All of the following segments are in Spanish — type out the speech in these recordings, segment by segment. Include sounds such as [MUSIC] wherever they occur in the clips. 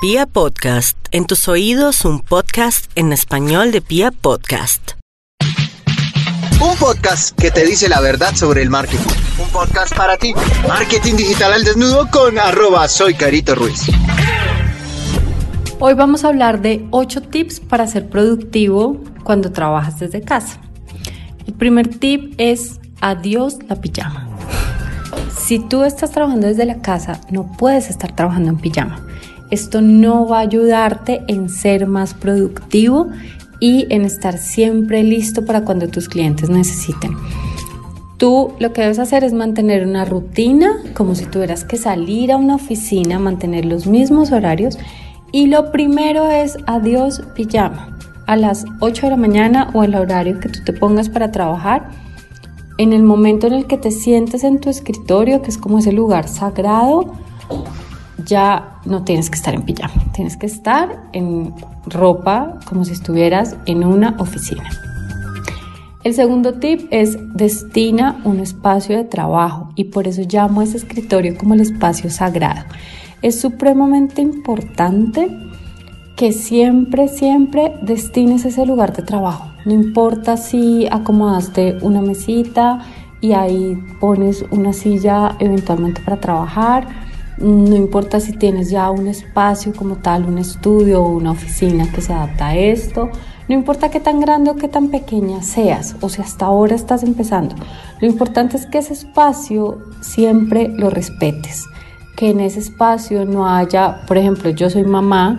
Pia Podcast, en tus oídos un podcast en español de Pia Podcast. Un podcast que te dice la verdad sobre el marketing. Un podcast para ti. Marketing digital al desnudo con arroba soy Carito Ruiz. Hoy vamos a hablar de 8 tips para ser productivo cuando trabajas desde casa. El primer tip es adiós la pijama. Si tú estás trabajando desde la casa, no puedes estar trabajando en pijama. Esto no va a ayudarte en ser más productivo y en estar siempre listo para cuando tus clientes necesiten. Tú lo que debes hacer es mantener una rutina, como si tuvieras que salir a una oficina, mantener los mismos horarios. Y lo primero es adiós pijama. A las 8 de la mañana o el horario que tú te pongas para trabajar, en el momento en el que te sientes en tu escritorio, que es como ese lugar sagrado, ya no tienes que estar en pijama, tienes que estar en ropa como si estuvieras en una oficina. El segundo tip es destina un espacio de trabajo y por eso llamo a ese escritorio como el espacio sagrado. Es supremamente importante que siempre, siempre destines ese lugar de trabajo. No importa si acomodaste una mesita y ahí pones una silla eventualmente para trabajar no importa si tienes ya un espacio como tal, un estudio o una oficina que se adapta a esto. No importa qué tan grande o qué tan pequeña seas o si hasta ahora estás empezando. Lo importante es que ese espacio siempre lo respetes. Que en ese espacio no haya, por ejemplo, yo soy mamá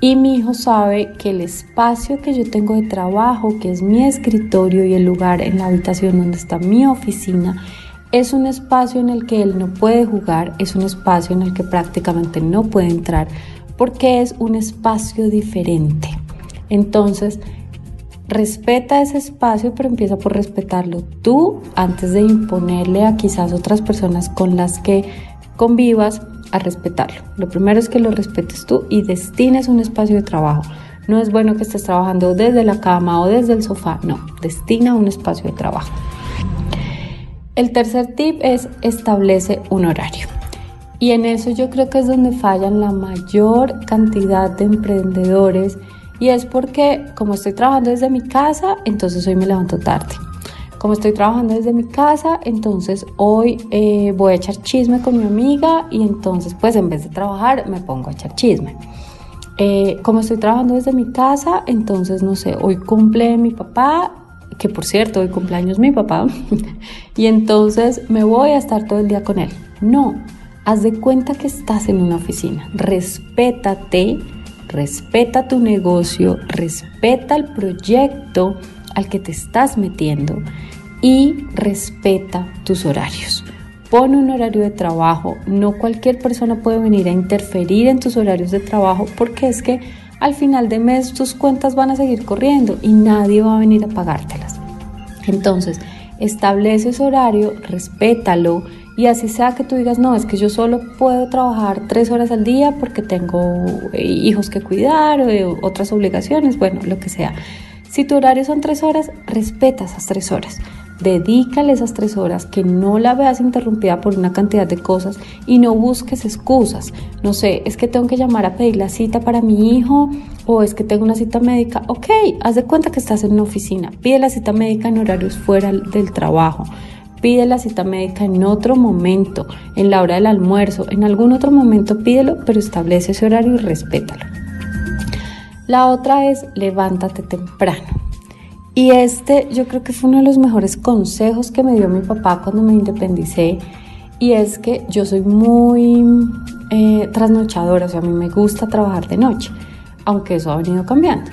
y mi hijo sabe que el espacio que yo tengo de trabajo, que es mi escritorio y el lugar en la habitación donde está mi oficina, es un espacio en el que él no puede jugar, es un espacio en el que prácticamente no puede entrar, porque es un espacio diferente. Entonces, respeta ese espacio, pero empieza por respetarlo tú antes de imponerle a quizás otras personas con las que convivas a respetarlo. Lo primero es que lo respetes tú y destines un espacio de trabajo. No es bueno que estés trabajando desde la cama o desde el sofá, no, destina un espacio de trabajo. El tercer tip es establece un horario. Y en eso yo creo que es donde fallan la mayor cantidad de emprendedores y es porque como estoy trabajando desde mi casa, entonces hoy me levanto tarde. Como estoy trabajando desde mi casa, entonces hoy eh, voy a echar chisme con mi amiga y entonces pues en vez de trabajar me pongo a echar chisme. Eh, como estoy trabajando desde mi casa, entonces no sé, hoy cumple mi papá que por cierto, hoy cumpleaños mi papá, [LAUGHS] y entonces me voy a estar todo el día con él. No, haz de cuenta que estás en una oficina, respétate, respeta tu negocio, respeta el proyecto al que te estás metiendo y respeta tus horarios. Pon un horario de trabajo, no cualquier persona puede venir a interferir en tus horarios de trabajo porque es que al final de mes tus cuentas van a seguir corriendo y nadie va a venir a pagártelas. Entonces, establece ese horario, respétalo y así sea que tú digas, no, es que yo solo puedo trabajar tres horas al día porque tengo eh, hijos que cuidar o eh, otras obligaciones, bueno, lo que sea. Si tu horario son tres horas, respeta esas tres horas. Dedícale esas tres horas, que no la veas interrumpida por una cantidad de cosas y no busques excusas. No sé, es que tengo que llamar a pedir la cita para mi hijo o es que tengo una cita médica. Ok, haz de cuenta que estás en una oficina. Pide la cita médica en horarios fuera del trabajo. Pide la cita médica en otro momento, en la hora del almuerzo, en algún otro momento pídelo, pero establece ese horario y respétalo. La otra es levántate temprano. Y este yo creo que fue uno de los mejores consejos que me dio mi papá cuando me independicé. Y es que yo soy muy eh, trasnochadora, o sea, a mí me gusta trabajar de noche, aunque eso ha venido cambiando.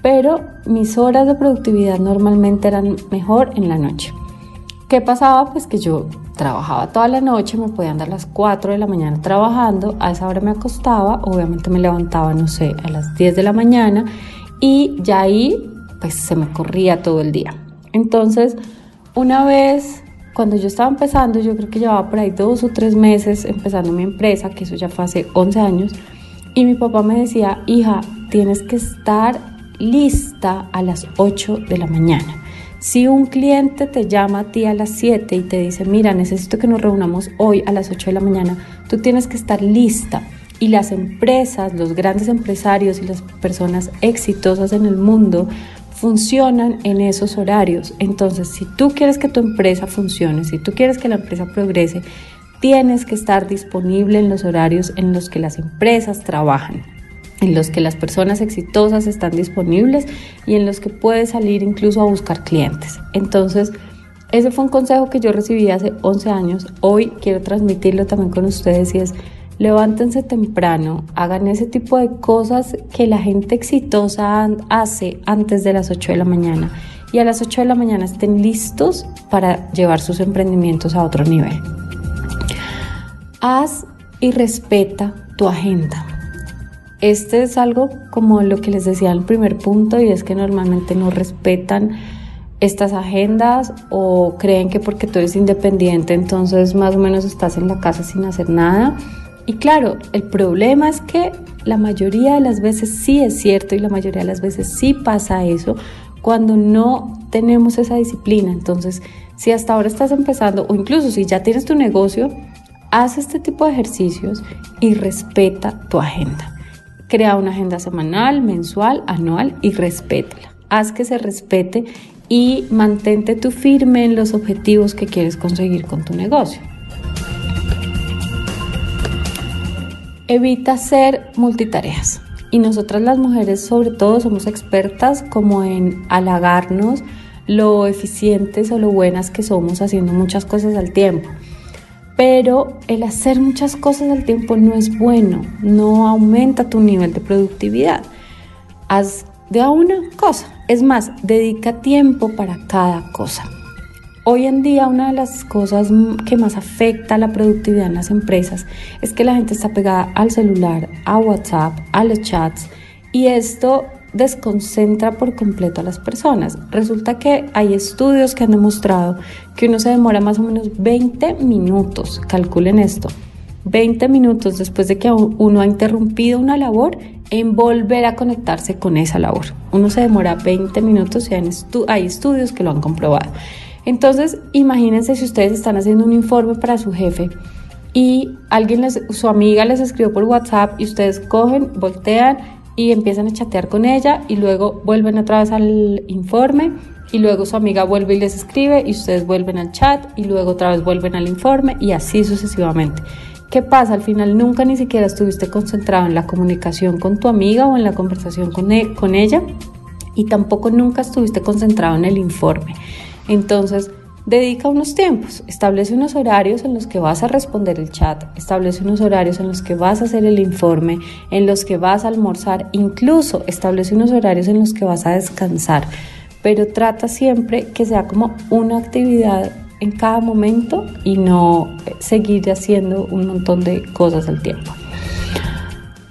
Pero mis horas de productividad normalmente eran mejor en la noche. ¿Qué pasaba? Pues que yo trabajaba toda la noche, me podían dar las 4 de la mañana trabajando, a esa hora me acostaba, obviamente me levantaba, no sé, a las 10 de la mañana y ya ahí pues se me corría todo el día. Entonces, una vez, cuando yo estaba empezando, yo creo que llevaba por ahí dos o tres meses empezando mi empresa, que eso ya fue hace 11 años, y mi papá me decía, hija, tienes que estar lista a las 8 de la mañana. Si un cliente te llama a ti a las 7 y te dice, mira, necesito que nos reunamos hoy a las 8 de la mañana, tú tienes que estar lista Y las empresas, los grandes empresarios y las personas exitosas en el mundo funcionan en esos horarios. Entonces, si tú quieres que tu empresa funcione, si tú quieres que la empresa progrese, tienes que estar disponible en los horarios en los que las empresas trabajan, en los que las personas exitosas están disponibles y en los que puedes salir incluso a buscar clientes. Entonces, ese fue un consejo que yo recibí hace 11 años. Hoy quiero transmitirlo también con ustedes y es levántense temprano, hagan ese tipo de cosas que la gente exitosa hace antes de las 8 de la mañana y a las 8 de la mañana estén listos para llevar sus emprendimientos a otro nivel. Haz y respeta tu agenda. Este es algo como lo que les decía al primer punto y es que normalmente no respetan estas agendas o creen que porque tú eres independiente entonces más o menos estás en la casa sin hacer nada. Y claro, el problema es que la mayoría de las veces sí es cierto y la mayoría de las veces sí pasa eso cuando no tenemos esa disciplina. Entonces, si hasta ahora estás empezando o incluso si ya tienes tu negocio, haz este tipo de ejercicios y respeta tu agenda. Crea una agenda semanal, mensual, anual y respétala. Haz que se respete y mantente tú firme en los objetivos que quieres conseguir con tu negocio. Evita ser multitareas. Y nosotras las mujeres sobre todo somos expertas como en halagarnos lo eficientes o lo buenas que somos haciendo muchas cosas al tiempo. Pero el hacer muchas cosas al tiempo no es bueno, no aumenta tu nivel de productividad. Haz de a una cosa. Es más, dedica tiempo para cada cosa. Hoy en día una de las cosas que más afecta la productividad en las empresas es que la gente está pegada al celular, a WhatsApp, a los chats y esto desconcentra por completo a las personas. Resulta que hay estudios que han demostrado que uno se demora más o menos 20 minutos, calculen esto, 20 minutos después de que uno ha interrumpido una labor en volver a conectarse con esa labor. Uno se demora 20 minutos y hay estudios que lo han comprobado. Entonces, imagínense si ustedes están haciendo un informe para su jefe y alguien su amiga les escribió por WhatsApp y ustedes cogen, voltean y empiezan a chatear con ella y luego vuelven otra vez al informe y luego su amiga vuelve y les escribe y ustedes vuelven al chat y luego otra vez vuelven al informe y así sucesivamente. ¿Qué pasa? Al final nunca ni siquiera estuviste concentrado en la comunicación con tu amiga o en la conversación con, e, con ella y tampoco nunca estuviste concentrado en el informe. Entonces, dedica unos tiempos, establece unos horarios en los que vas a responder el chat, establece unos horarios en los que vas a hacer el informe, en los que vas a almorzar, incluso establece unos horarios en los que vas a descansar, pero trata siempre que sea como una actividad en cada momento y no seguir haciendo un montón de cosas al tiempo.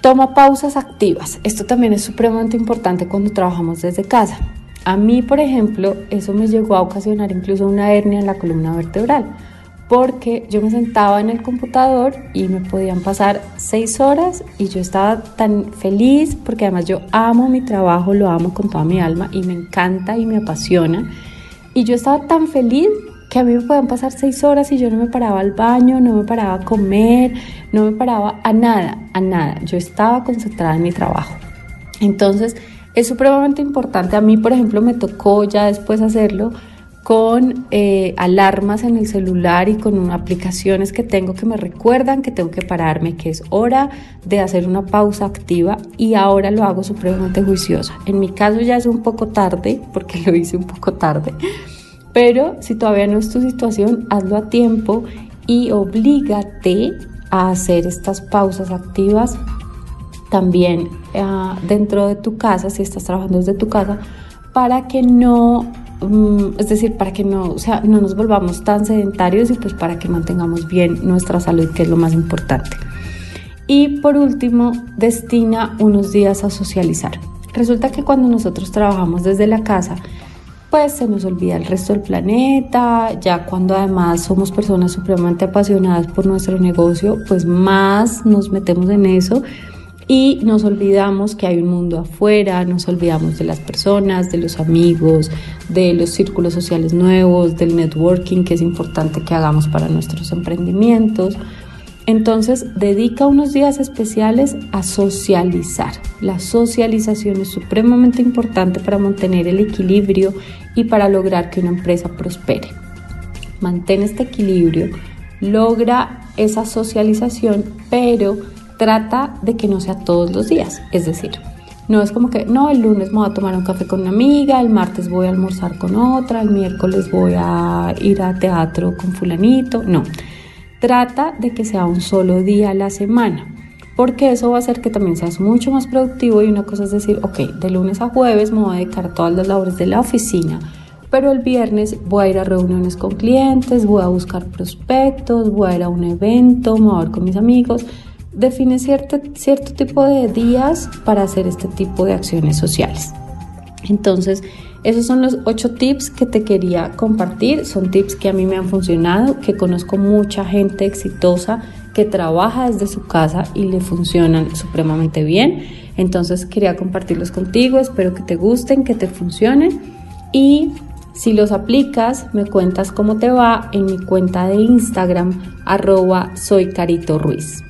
Toma pausas activas. Esto también es supremamente importante cuando trabajamos desde casa. A mí, por ejemplo, eso me llegó a ocasionar incluso una hernia en la columna vertebral, porque yo me sentaba en el computador y me podían pasar seis horas y yo estaba tan feliz, porque además yo amo mi trabajo, lo amo con toda mi alma y me encanta y me apasiona. Y yo estaba tan feliz que a mí me podían pasar seis horas y yo no me paraba al baño, no me paraba a comer, no me paraba a nada, a nada. Yo estaba concentrada en mi trabajo. Entonces, es supremamente importante. A mí, por ejemplo, me tocó ya después hacerlo con eh, alarmas en el celular y con aplicaciones que tengo que me recuerdan que tengo que pararme, que es hora de hacer una pausa activa y ahora lo hago supremamente juiciosa. En mi caso ya es un poco tarde, porque [LAUGHS] lo hice un poco tarde, pero si todavía no es tu situación, hazlo a tiempo y oblígate a hacer estas pausas activas también ah, dentro de tu casa, si estás trabajando desde tu casa, para que no, mm, es decir, para que no, o sea, no nos volvamos tan sedentarios y pues para que mantengamos bien nuestra salud, que es lo más importante. Y por último, destina unos días a socializar. Resulta que cuando nosotros trabajamos desde la casa, pues se nos olvida el resto del planeta, ya cuando además somos personas supremamente apasionadas por nuestro negocio, pues más nos metemos en eso y nos olvidamos que hay un mundo afuera, nos olvidamos de las personas, de los amigos, de los círculos sociales nuevos, del networking que es importante que hagamos para nuestros emprendimientos. Entonces, dedica unos días especiales a socializar. La socialización es supremamente importante para mantener el equilibrio y para lograr que una empresa prospere. Mantén este equilibrio, logra esa socialización, pero trata de que no sea todos los días. Es decir, no es como que, no, el lunes me voy a tomar un café con una amiga, el martes voy a almorzar con otra, el miércoles voy a ir a teatro con fulanito. No, trata de que sea un solo día a la semana, porque eso va a hacer que también seas mucho más productivo y una cosa es decir, ok, de lunes a jueves me voy a dedicar todas las labores de la oficina, pero el viernes voy a ir a reuniones con clientes, voy a buscar prospectos, voy a ir a un evento, me voy a ver con mis amigos define cierto, cierto tipo de días para hacer este tipo de acciones sociales. Entonces, esos son los ocho tips que te quería compartir. Son tips que a mí me han funcionado, que conozco mucha gente exitosa que trabaja desde su casa y le funcionan supremamente bien. Entonces quería compartirlos contigo, espero que te gusten, que te funcionen y si los aplicas me cuentas cómo te va en mi cuenta de Instagram arroba soy Ruiz.